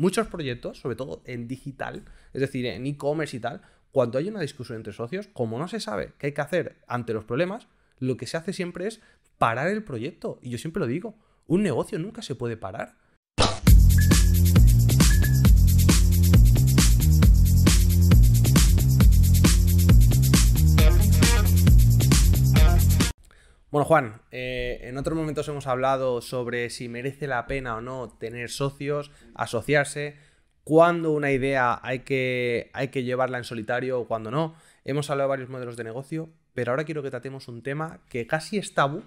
muchos proyectos, sobre todo en digital, es decir, en e-commerce y tal, cuando hay una discusión entre socios, como no se sabe qué hay que hacer ante los problemas, lo que se hace siempre es parar el proyecto. Y yo siempre lo digo, un negocio nunca se puede parar. Bueno, Juan, eh, en otros momentos hemos hablado sobre si merece la pena o no tener socios, asociarse, cuándo una idea hay que, hay que llevarla en solitario o cuándo no. Hemos hablado de varios modelos de negocio, pero ahora quiero que tratemos un tema que casi es tabú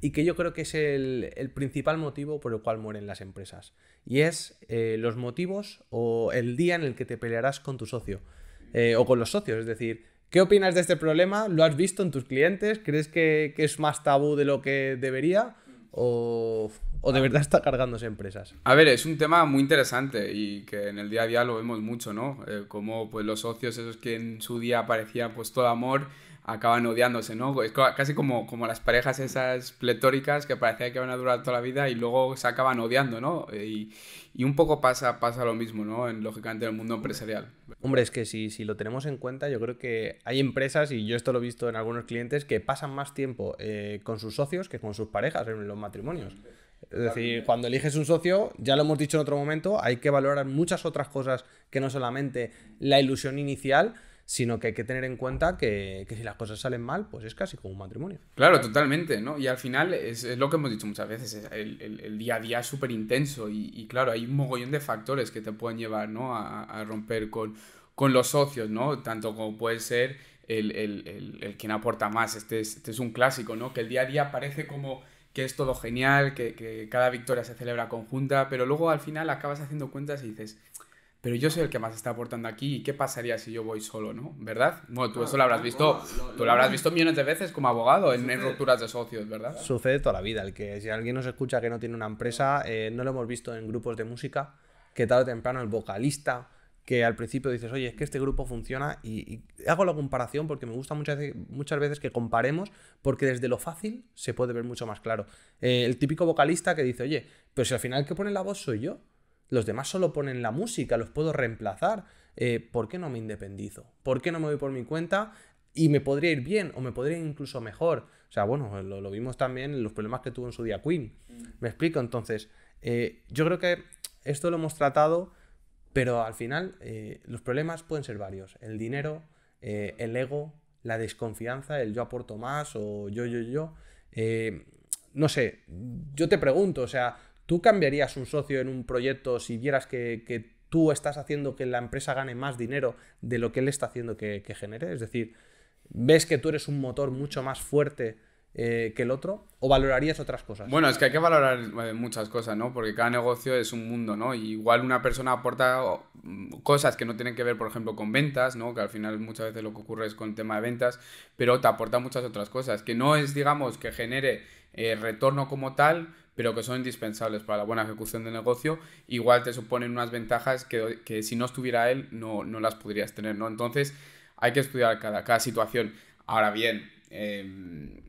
y que yo creo que es el, principal motivo por el cual mueren las empresas. Y es eh, los motivos o el día en el que te pelearás con tu socio eh, o con los socios. Es decir, ¿Qué opinas de este problema? ¿Lo has visto en tus clientes? ¿Crees que, es más tabú de lo que debería? ¿O, de verdad está cargándose empresas? A ver, es un tema muy interesante y que en el día a día lo vemos mucho, ¿no? Eh, como pues, los socios, esos que en su día parecían pues todo amor, acaban odiándose, ¿no? Es casi como, como las parejas esas pletóricas que parecía que iban a durar toda la vida y luego se acaban odiando, ¿no? Y, y un poco pasa, pasa lo mismo, ¿no? En, lógicamente en el mundo empresarial. Hombre, es que si, si lo tenemos en cuenta, yo creo que hay empresas, y yo esto lo he visto en algunos clientes, que pasan más tiempo eh, con sus socios que con sus parejas en los matrimonios. Es decir, cuando eliges un socio, ya lo hemos dicho en otro momento, hay que valorar muchas otras cosas que no solamente la ilusión inicial, sino que hay que tener en cuenta que, si las cosas salen mal, pues es casi como un matrimonio. Claro, totalmente, ¿no? Y al final es, lo que hemos dicho muchas veces, el, día a día es súper intenso y, claro, hay un mogollón de factores que te pueden llevar, ¿no? A, romper con, con, los socios, ¿no? Tanto como puede ser el, el, quien aporta más, este es, este es un clásico, ¿no? Que el día a día parece como que es todo genial, que, que cada victoria se celebra conjunta, pero luego al final acabas haciendo cuentas y dices pero yo soy el que más está aportando aquí y qué pasaría si yo voy solo, ¿no? ¿Verdad? Bueno, tú eso lo habrás visto, tú lo habrás visto millones de veces como abogado en, rupturas de socios, ¿verdad? Sucede toda la vida, el que si alguien nos escucha que no tiene una empresa, eh, no lo hemos visto en grupos de música, que tarde o temprano el vocalista, que al principio dices, oye, es que este grupo funciona y, hago la comparación porque me gusta muchas veces, muchas veces que comparemos porque desde lo fácil se puede ver mucho más claro. Eh, el típico vocalista que dice, oye, pero si al final el que pone la voz soy yo, los demás solo ponen la música, los puedo reemplazar. Eh, ¿Por qué no me independizo? ¿Por qué no me voy por mi cuenta? Y me podría ir bien o me podría ir incluso mejor. O sea, bueno, lo, vimos también en los problemas que tuvo en su día Queen. Me explico, entonces, eh, yo creo que esto lo hemos tratado, pero al final eh, los problemas pueden ser varios. El dinero, el ego, la desconfianza, el yo aporto más o yo, yo, yo. no sé, yo te pregunto, o sea, ¿Tú cambiarías un socio en un proyecto si vieras que, tú estás haciendo que la empresa gane más dinero de lo que él está haciendo que, genere? Es decir, ¿ves que tú eres un motor mucho más fuerte eh, que el otro? ¿O valorarías otras cosas? Bueno, es que hay que valorar eh, muchas cosas, ¿no? Porque cada negocio es un mundo, ¿no? igual una persona aporta mm, cosas que no tienen que ver, por ejemplo, con ventas, ¿no? Que al final muchas veces lo que ocurre es con el tema de ventas, pero te aporta muchas otras cosas. Que no es, digamos, que genere eh, retorno como tal, pero que son indispensables para la buena ejecución del negocio, igual te suponen unas ventajas que, si no estuviera él no, las podrías tener, ¿no? Entonces hay que estudiar cada, cada situación. Ahora bien, em,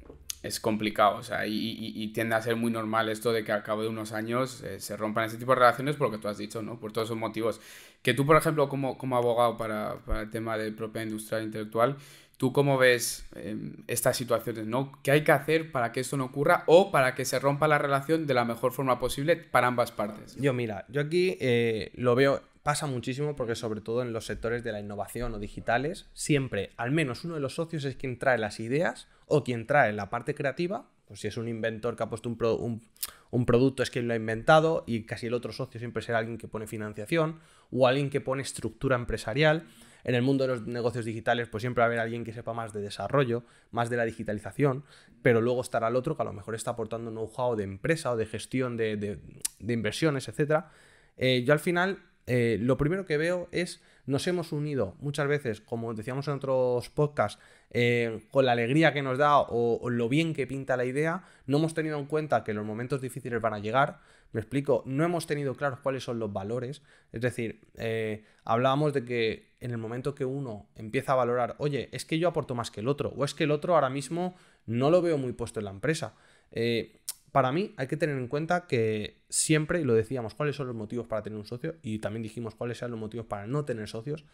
es complicado, o sea, y, tiende a ser muy normal esto de que al cabo de unos años eh, se rompan ese tipo de relaciones por lo que tú has dicho, ¿no? Por todos esos motivos. Que tú, por ejemplo, como, como abogado para, para el tema de propiedad industrial intelectual, ¿Tú cómo ves em, estas situaciones? ¿no? ¿Qué hay que hacer para que esto no ocurra o para que se rompa la relación de la mejor forma posible para ambas partes? Yo, mira, yo aquí eh, lo veo, pasa muchísimo porque sobre todo en los sectores de la innovación o digitales, siempre al menos uno de los socios es quien trae las ideas o quien trae la parte creativa. Pues si es un inventor que ha puesto un, un producto es quien lo ha inventado y casi el otro socio siempre será alguien que pone financiación o alguien que pone estructura empresarial. En el mundo de los negocios digitales, pues siempre va a haber alguien que sepa más de desarrollo, más de la digitalización, pero luego estará el otro que a lo mejor está aportando know-how de empresa o de gestión de, inversiones, etc. Eh, yo al final, eh, lo primero que veo es, nos hemos unido muchas veces, como decíamos en otros podcasts, eh, con la alegría que nos da o, lo bien que pinta la idea, no hemos tenido en cuenta que los momentos difíciles van a llegar. Me explico, no hemos tenido claros cuáles son los valores. Es decir, hablábamos de que en el momento que uno empieza a valorar, oye, es que yo aporto más que el otro, o es que el otro ahora mismo no lo veo muy puesto en la empresa. Eh, para mí hay que tener en cuenta que siempre, y lo decíamos, cuáles son los motivos para tener un socio, y también dijimos cuáles son los motivos para no tener socios,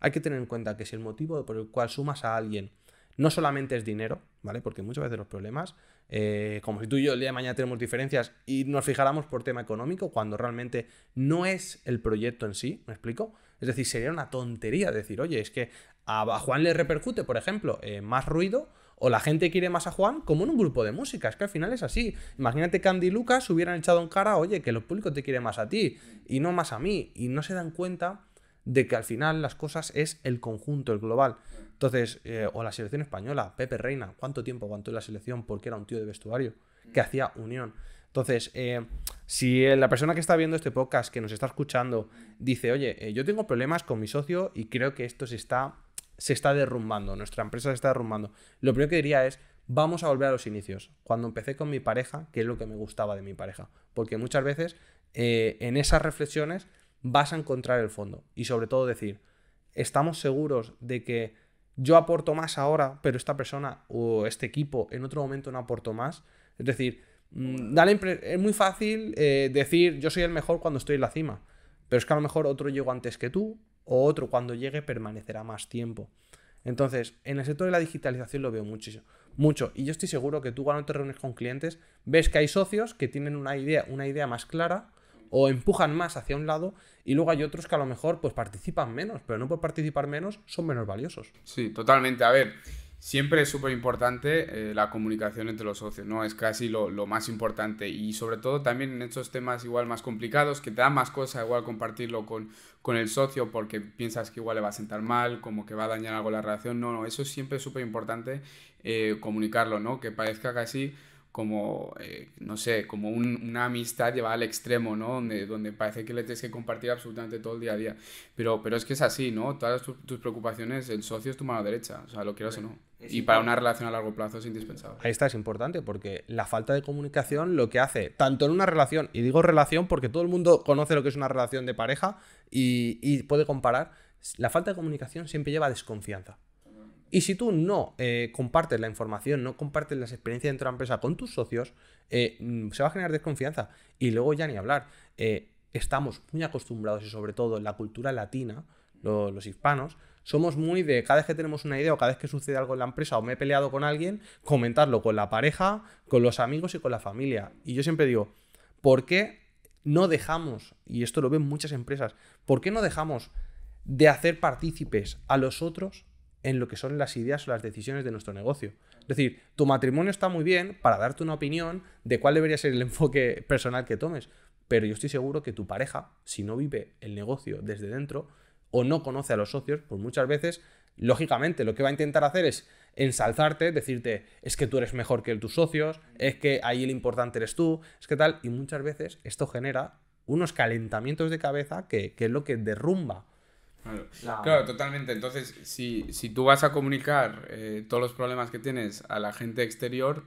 hay que tener en cuenta que si el motivo por el cual sumas a alguien no solamente es dinero, ¿vale? Porque muchas veces los problemas, eh, como si tú y yo el día de mañana tenemos diferencias y nos fijáramos por tema económico, cuando realmente no es el proyecto en sí, ¿me explico? Es decir, sería una tontería decir, oye, es que a Juan le repercute, por ejemplo, eh, más ruido o la gente quiere más a Juan como en un grupo de música. Es que al final es así. Imagínate que Andy y Lucas hubieran echado en cara, oye, que el público te quiere más a ti y no más a mí. Y no se dan cuenta de que al final las cosas es el conjunto, el global. Entonces, eh, o la selección española, Pepe Reina, ¿cuánto tiempo aguantó la selección porque era un tío de vestuario que hacía unión? Entonces, eh, si la persona que está viendo este podcast, que nos está escuchando, dice, oye, eh, yo tengo problemas con mi socio y creo que esto se está se está derrumbando, nuestra empresa se está derrumbando. Lo primero que diría es, vamos a volver a los inicios. Cuando empecé con mi pareja, ¿qué es lo que me gustaba de mi pareja? Porque muchas veces eh, en esas reflexiones vas a encontrar el fondo. Y sobre todo decir, estamos seguros de que yo aporto más ahora, pero esta persona o este equipo en otro momento no aporto más. Es decir, mm, es muy fácil eh, decir yo soy el mejor cuando estoy en la cima, pero es que a lo mejor otro llegó antes que tú o otro cuando llegue permanecerá más tiempo. Entonces, en el sector de la digitalización lo veo mucho. Y yo estoy seguro que tú cuando te reúnes con clientes, ves que hay socios que tienen una idea, una idea más clara o empujan más hacia un lado y luego hay otros que a lo mejor pues participan menos, pero no por participar menos son menos valiosos. Sí, totalmente. A ver, siempre es súper importante eh, la comunicación entre los socios, ¿no? Es casi lo, más importante y sobre todo también en estos temas igual más complicados, que te da más cosa igual compartirlo con, con el socio porque piensas que igual le va a sentar mal, como que va a dañar algo la relación, no, no, eso siempre súper importante eh, comunicarlo, ¿no? Que parezca casi como, eh, no sé, como una amistad llevada al extremo, ¿no? Donde, donde parece que le tienes que compartir absolutamente todo el día a día. Pero, pero es que es así, ¿no? Todas tus, preocupaciones, el socio es tu mano derecha, o sea, lo quieras o no. Y para una relación a largo plazo es indispensable. Ahí está, es importante, porque la falta de comunicación lo que hace, tanto en una relación, y digo relación porque todo el mundo conoce lo que es una relación de pareja y, y puede comparar, la falta de comunicación siempre lleva a desconfianza. Y si tú no eh, compartes la información, no compartes las experiencias dentro de la empresa con tus socios, eh, mm, se va a generar desconfianza. Y luego ya ni hablar. Eh, estamos muy acostumbrados y sobre todo en la cultura latina, los hispanos, somos muy de cada vez que tenemos una idea o cada vez que sucede algo en la empresa o me he peleado con alguien, comentarlo con la pareja, con los amigos y con la familia. Y yo siempre digo, ¿por qué no dejamos, y esto lo ven muchas empresas, ¿por qué no dejamos de hacer partícipes a los otros en lo que son las ideas o las decisiones de nuestro negocio. Es decir, tu matrimonio está muy bien para darte una opinión de cuál debería ser el enfoque personal que tomes, pero yo estoy seguro que tu pareja, si no vive el negocio desde dentro o no conoce a los socios, pues muchas veces, lógicamente, lo que va a intentar hacer es ensalzarte, decirte, es que tú eres mejor que tus socios, es que ahí el importante eres tú, es que tal, y muchas veces esto genera unos calentamientos de cabeza que, es lo que derrumba Claro. totalmente. Entonces, si, si tú vas a comunicar eh, todos los problemas que tienes a la gente exterior,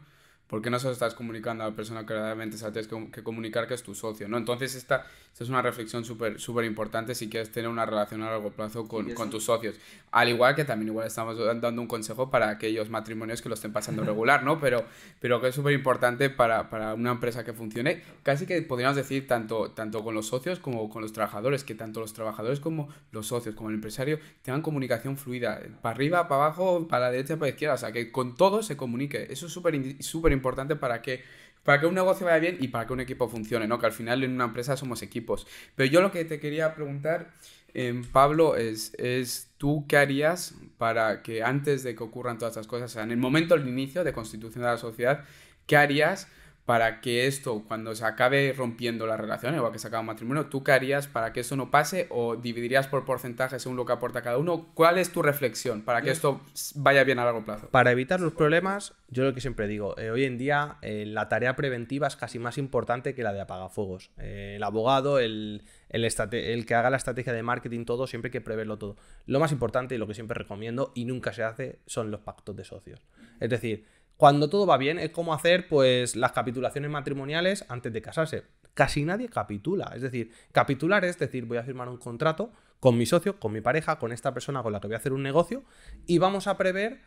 ¿por qué no se lo estás comunicando a la persona que realmente sabes que, comunicar que es tu socio? ¿no? Entonces, esta, esta es una reflexión súper súper importante si quieres tener una relación a largo plazo con, con, tus socios. Al igual que también igual estamos dando un consejo para aquellos matrimonios que lo estén pasando regular, ¿no? Pero, pero que es súper importante para, para, una empresa que funcione. Casi que podríamos decir tanto, tanto con los socios como con los trabajadores, que tanto los trabajadores como los socios, como el empresario, tengan comunicación fluida, para arriba, para abajo, para la derecha, para la izquierda, o sea, que con todo se comunique. Eso es súper súper importante para que, para que un negocio vaya bien y para que un equipo funcione, ¿no? Que al final en una empresa somos equipos. Pero yo lo que te quería preguntar, eh, Pablo, es, es tú qué harías para que antes de que ocurran todas estas cosas, o sea, en el momento del inicio de constitución de la sociedad, ¿qué harías para que esto, cuando se acabe rompiendo la relación, igual que se acaba un matrimonio, ¿tú qué harías para que eso no pase o dividirías por porcentajes según lo que aporta cada uno? ¿Cuál es tu reflexión para que esto vaya bien a largo plazo? Para evitar los problemas, yo lo que siempre digo, eh, hoy en día eh, la tarea preventiva es casi más importante que la de apagafuegos. Eh, el abogado, el, el, el, que haga la estrategia de marketing, todo, siempre hay que preverlo todo. Lo más importante y lo que siempre recomiendo y nunca se hace son los pactos de socios. Es decir, cuando todo va bien, es como hacer pues las capitulaciones matrimoniales antes de casarse. Casi nadie capitula. Es decir, capitular es decir, voy a firmar un contrato con mi socio, con mi pareja, con esta persona con la que voy a hacer un negocio y vamos a prever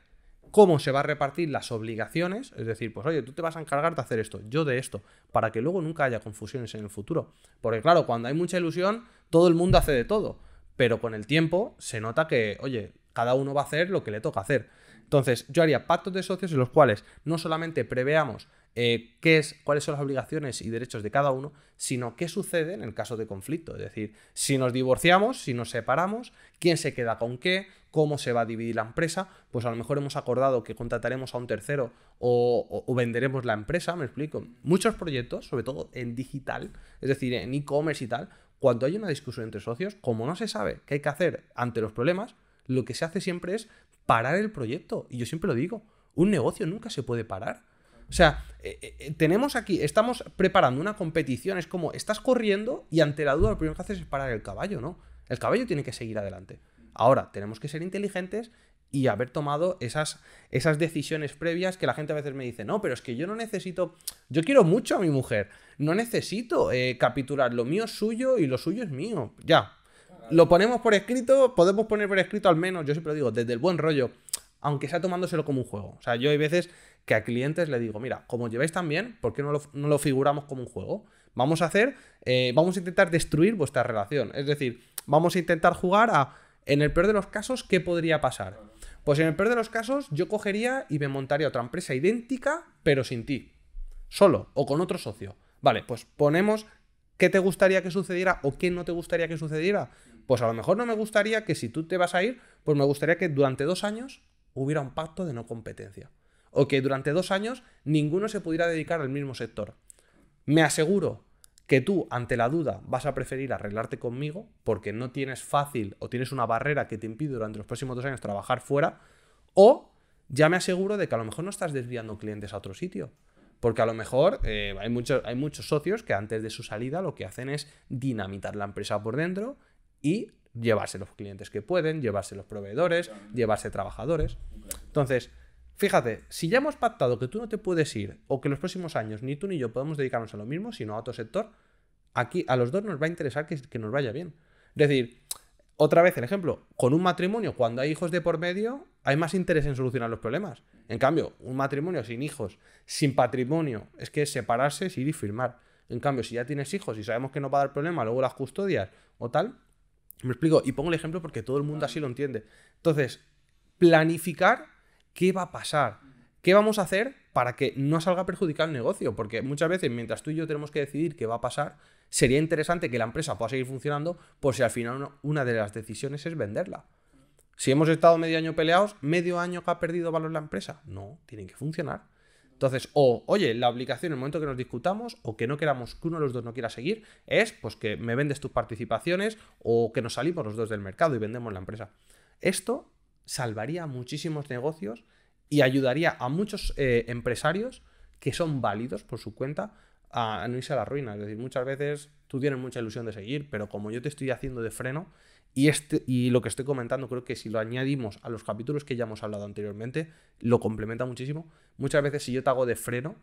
cómo se va a repartir las obligaciones, es decir, pues oye, tú te vas a encargar de hacer esto, yo de esto, para que luego nunca haya confusiones en el futuro. Porque claro, cuando hay mucha ilusión, todo el mundo hace de todo, pero con el tiempo se nota que, oye, cada uno va a hacer lo que le toca hacer. Entonces, yo haría pactos de socios en los cuales no solamente preveamos eh, qué es, cuáles son las obligaciones y derechos de cada uno, sino qué sucede en el caso de conflicto. Es decir, si nos divorciamos, si nos separamos, quién se queda con qué, cómo se va a dividir la empresa, pues a lo mejor hemos acordado que contrataremos a un tercero o, venderemos la empresa, me explico. Muchos proyectos, sobre todo en digital, es decir, en e-commerce y tal, cuando hay una discusión entre socios, como no se sabe qué hay que hacer ante los problemas, lo que se hace siempre es parar el proyecto. Y yo siempre lo digo, un negocio nunca se puede parar. O sea, eh, eh, eh, tenemos aquí, estamos preparando una competición, es como, estás corriendo y ante la duda lo primero que haces es parar el caballo, ¿no? El caballo tiene que seguir adelante. Ahora, tenemos que ser inteligentes y haber tomado esas, esas decisiones previas que la gente a veces me dice, no, pero es que yo no necesito, yo quiero mucho a mi mujer, no necesito capitular, lo mío es suyo y lo suyo es mío, ya. Lo ponemos por escrito, podemos poner por escrito al menos, yo siempre lo digo, desde el buen rollo, aunque sea tomándoselo como un juego. O sea, yo hay veces que a clientes le digo, mira, como lleváis tan bien, ¿por qué no lo, figuramos como un juego? Vamos a hacer, eh, vamos a intentar destruir vuestra relación. Es decir, vamos a intentar jugar a, en el peor de los casos, ¿qué podría pasar? Pues en el peor de los casos, yo cogería y me montaría otra empresa idéntica, pero sin ti. Solo o con otro socio. Vale, pues ponemos qué te gustaría que sucediera o qué no te gustaría que sucediera. Pues a lo mejor no me gustaría que si tú te vas a ir, pues me gustaría que durante dos años hubiera un pacto de no competencia o que durante dos años ninguno se pudiera dedicar al mismo sector. Me aseguro que tú, ante la duda, vas a preferir arreglarte conmigo porque no tienes fácil o tienes una barrera que te impide durante los próximos dos años trabajar fuera, o ya me aseguro de que a lo mejor no estás desviando clientes a otro sitio. Porque a lo mejor eh, hay, hay muchos socios que antes de su salida lo que hacen es dinamitar la empresa por dentro y llevarse los clientes que pueden, llevarse los proveedores, llevarse trabajadores. Entonces, Fíjate, si ya hemos pactado que tú no te puedes ir o que los próximos años ni tú ni yo podemos dedicarnos a lo mismo, sino a otro sector, aquí a los dos nos va a interesar que, que nos vaya bien. Es decir, otra vez el ejemplo, con un matrimonio, cuando hay hijos de por medio, hay más interés en solucionar los problemas. En cambio, un matrimonio sin hijos, sin patrimonio, es que separarse es ir y firmar. En cambio, si ya tienes hijos y sabemos que no va a dar problema, luego las custodias o tal, me explico, y pongo el ejemplo porque todo el mundo así lo entiende. Entonces, planificar qué va a pasar, qué vamos a hacer para que no salga perjudicado el negocio, porque muchas veces mientras tú y yo tenemos que decidir qué va a pasar, sería interesante que la empresa pueda seguir funcionando por si al final una de las decisiones es venderla. Si hemos estado medio año peleados, medio año que ha perdido valor la empresa, no, tiene que funcionar. Entonces, o, oye, la obligación en el momento que nos discutamos o que no queramos que uno de los dos no quiera seguir, es pues que me vendes tus participaciones o que nos salimos los dos del mercado y vendemos la empresa. Esto salvaría muchísimos negocios y ayudaría a muchos eh, empresarios que son válidos por su cuenta a, no irse a la ruina. Es decir, muchas veces tú tienes mucha ilusión de seguir, pero como yo te estoy haciendo de freno, y, este, y lo que estoy comentando, creo que si lo añadimos a los capítulos que ya hemos hablado anteriormente, lo complementa muchísimo. Muchas veces si yo te hago de freno,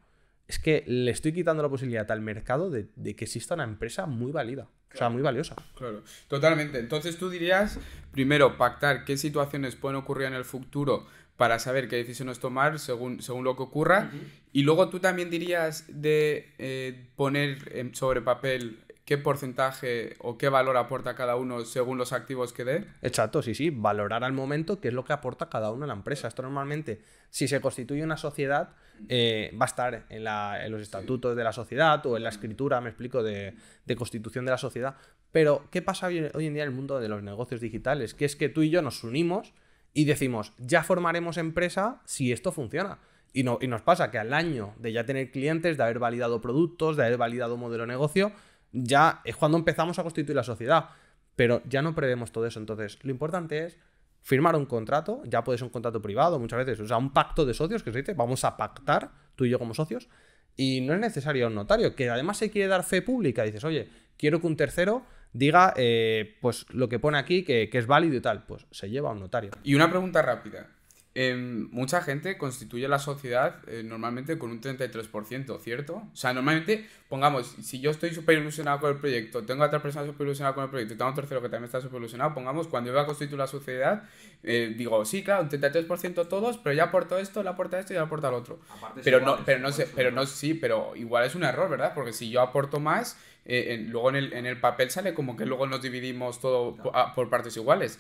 es que le estoy quitando la posibilidad al mercado de, de que exista una empresa muy válida. O sea, muy valiosa. Claro, totalmente. Entonces tú dirías, primero, pactar qué situaciones pueden ocurrir en el futuro para saber qué decisiones tomar según, según lo que ocurra. Y luego tú también dirías de eh, poner sobre papel qué porcentaje o qué valor aporta cada uno según los activos que dé. Exacto, sí, sí, valorar al momento qué es lo que aporta cada uno en la empresa. Esto normalmente, si se constituye una sociedad, eh, va a estar en, los estatutos de la sociedad o en la escritura, me explico, de, constitución de la sociedad. Pero, ¿qué pasa hoy, en día en el mundo de los negocios digitales? Que es que tú y yo nos unimos y decimos, ya formaremos empresa si esto funciona. Y, no, y nos pasa que al año de ya tener clientes, de haber validado productos, de haber validado modelo de negocio, ya es cuando empezamos a constituir la sociedad. Pero ya no prevemos todo eso. Entonces, lo importante es firmar un contrato, ya puede ser un contrato privado muchas veces, o sea, un pacto de socios que se dice, vamos a pactar tú y yo como socios, y no es necesario un notario, que además se quiere dar fe pública, dices, oye, quiero que un tercero diga, eh, pues lo que pone aquí, que, que, es válido y tal, pues se lleva a un notario. Y una pregunta rápida, Em, mucha gente constituye la sociedad eh, normalmente con un 33%, ¿cierto? O sea, normalmente, pongamos, si yo estoy súper ilusionado con el proyecto, tengo a otra persona súper ilusionada con el proyecto y tengo a un tercero que también está súper ilusionado, pongamos, cuando yo voy a constituir la sociedad, eh, digo, sí, claro, un 33% todos, pero ya aporto esto, le aporta esto y le aporta el otro. pero no, pero no sé, pero no, sí, pero igual es un error, ¿verdad? Porque si yo aporto más, eh, luego en el, en el papel sale como que luego nos dividimos todo por partes iguales.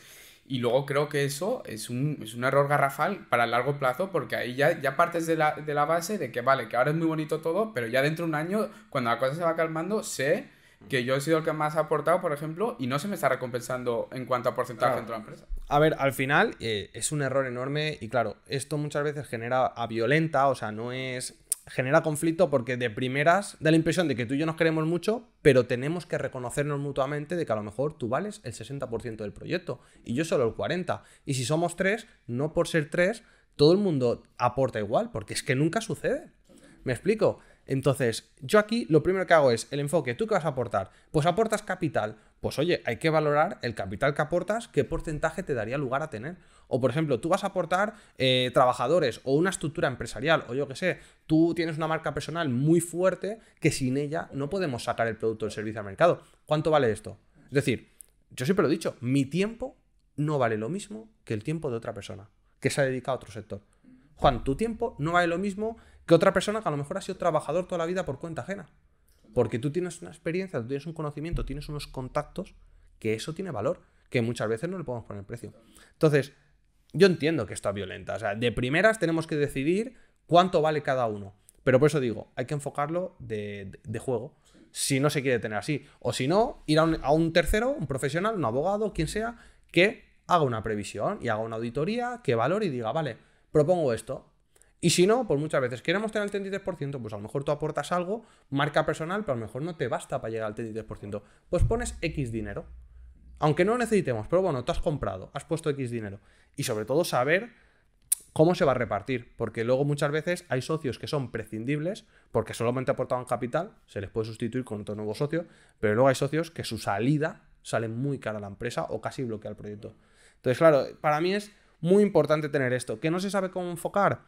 Y luego creo que eso es un, es un error garrafal para el largo plazo porque ahí ya, ya partes de la, de la base de que vale, que ahora es muy bonito todo, pero ya dentro de un año, cuando la cosa se va calmando, sé que yo he sido el que más ha aportado, por ejemplo, y no se me está recompensando en cuanto a porcentaje dentro de la empresa. A ver, al final eh, es un error enorme y claro, esto muchas veces genera a violenta, o sea, no es genera conflicto porque de primeras da la impresión de que tú y yo nos queremos mucho, pero tenemos que reconocernos mutuamente de que a lo mejor tú vales el 60% del proyecto y yo solo el 40%. Y si somos tres, no por ser tres, todo el mundo aporta igual, porque es que nunca sucede. ¿Me explico? Entonces, yo aquí lo primero que hago es el enfoque, ¿tú qué vas a aportar? Pues aportas capital. Pues oye, hay que valorar el capital que aportas, qué porcentaje te daría lugar a tener. O por ejemplo, tú vas a aportar eh, trabajadores o una estructura empresarial, o yo qué sé, tú tienes una marca personal muy fuerte que sin ella no podemos sacar el producto o el servicio al mercado. ¿Cuánto vale esto? Es decir, yo siempre lo he dicho, mi tiempo no vale lo mismo que el tiempo de otra persona que se ha dedicado a otro sector. Juan, tu tiempo no vale lo mismo que otra persona que a lo mejor ha sido trabajador toda la vida por cuenta ajena. Porque tú tienes una experiencia, tú tienes un conocimiento, tienes unos contactos que eso tiene valor, que muchas veces no le podemos poner precio. Entonces, yo entiendo que esto es violenta. O sea, de primeras tenemos que decidir cuánto vale cada uno. Pero por eso digo, hay que enfocarlo de, juego. Si no se quiere tener así. O si no, ir a un, tercero, un profesional, un abogado, quien sea, que haga una previsión y haga una auditoría, que valore y diga, vale, propongo esto. Y si no, pues muchas veces queremos tener el 33%, pues a lo mejor tú aportas algo, marca personal, pero a lo mejor no te basta para llegar al 33%. Pues pones X dinero. Aunque no lo necesitemos, pero bueno, tú has comprado, has puesto X dinero. Y sobre todo saber cómo se va a repartir, porque luego muchas veces hay socios que son prescindibles porque solamente aportaban capital, se les puede sustituir con otro nuevo socio, pero luego hay socios que su salida sale muy cara a la empresa o casi bloquea el proyecto. Entonces, claro, para mí es muy importante tener esto. ¿Que no se sabe cómo enfocar?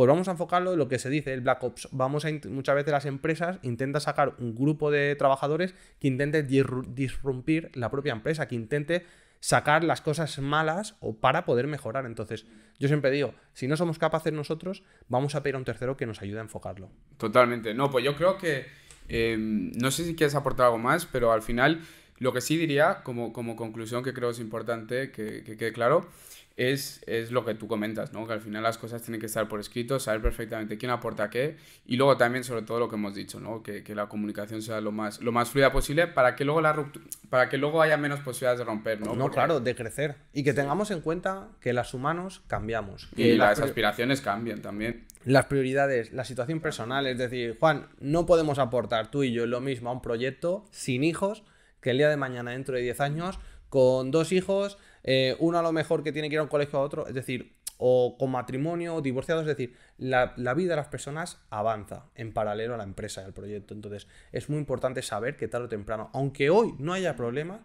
Pues vamos a enfocarlo en lo que se dice, el Black Ops. Vamos a muchas veces las empresas intentan sacar un grupo de trabajadores que intente disrumpir la propia empresa, que intente sacar las cosas malas o para poder mejorar. Entonces, yo siempre digo, si no somos capaces nosotros, vamos a pedir a un tercero que nos ayude a enfocarlo. Totalmente. No, pues yo creo que, em, no sé si quieres aportar algo más, pero al final, lo que sí diría, como, como conclusión que creo es importante que, que quede claro, es, es, lo que tú comentas, ¿no? Que al final las cosas tienen que estar por escrito, saber perfectamente quién aporta qué y luego también sobre todo lo que hemos dicho, ¿no? Que, que la comunicación sea lo más, lo más fluida posible para que luego la para que luego haya menos posibilidades de romper, ¿no? No, claro, de crecer y que tengamos en cuenta que los humanos cambiamos. Y las, aspiraciones cambian también. Las prioridades, la situación personal, es decir, Juan, no podemos aportar tú y yo lo mismo a un proyecto sin hijos que el día de mañana, dentro de 10 años, con dos hijos eh, uno a lo mejor que tiene que ir a un colegio a otro, es decir, o con matrimonio, o divorciado, es decir, la, vida de las personas avanza en paralelo a la empresa y al proyecto. Entonces, es muy importante saber que tarde o temprano, aunque hoy no haya problema,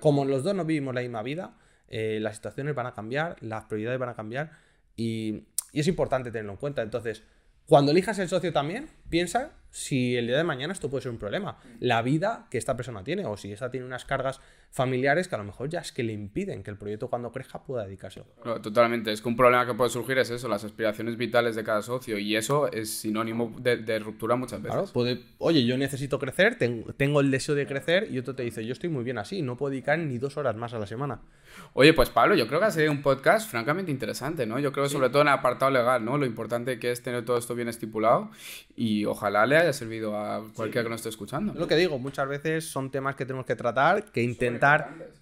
como los dos no vivimos la misma vida, eh, las situaciones van a cambiar, las prioridades van a cambiar y, y es importante tenerlo en cuenta. Entonces, cuando elijas el socio también, piensa si el día de mañana esto puede ser un problema. La vida que esta persona tiene, o si esa tiene unas cargas familiares que a lo mejor ya es que le impiden que el proyecto cuando crezca pueda dedicarse. totalmente. Es que un problema que puede surgir es eso, las aspiraciones vitales de cada socio. Y eso es sinónimo de, ruptura muchas veces. Claro, puede, oye, yo necesito crecer, tengo, tengo el deseo de crecer, y otro te dice, yo estoy muy bien así, no puedo dedicar ni dos horas más a la semana. Oye, pues Pablo, yo creo que ha sido un podcast francamente interesante, ¿no? Yo creo que sobre todo en el apartado legal, ¿no? Lo importante que es tener todo esto bien estipulado y ojalá le haya servido a cualquiera que nos esté escuchando. lo que digo, muchas veces son temas que tenemos que tratar, que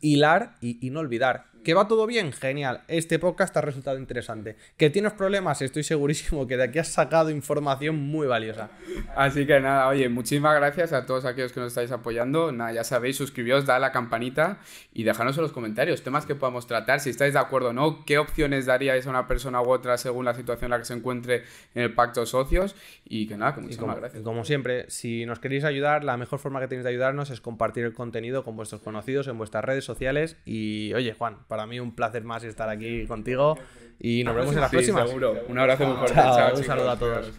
hilar y, y no olvidar. ¿Que va todo bien? Genial. Este podcast ha resultado interesante. ¿Que tienes problemas? Estoy segurísimo que de aquí has sacado información muy valiosa. Así que nada, oye, muchísimas gracias a todos aquellos que nos estáis apoyando. Nada, ya sabéis, suscribíos, dale a la campanita y dejadnos en los comentarios temas que podamos tratar, si estáis de acuerdo o no, qué opciones daríais a una persona u otra según la situación en la que se encuentre en el pacto socios. Y que nada, que muchísimas gracias. Como siempre, si nos queréis ayudar, la mejor forma que tenéis de ayudarnos es compartir el contenido con vuestros conocidos en vuestras redes sociales. Y oye, Juan, para mí un placer más estar aquí contigo y nos vemos en la próxima. Seguro. Un abrazo muy fuerte. Chao, un saludo a todos.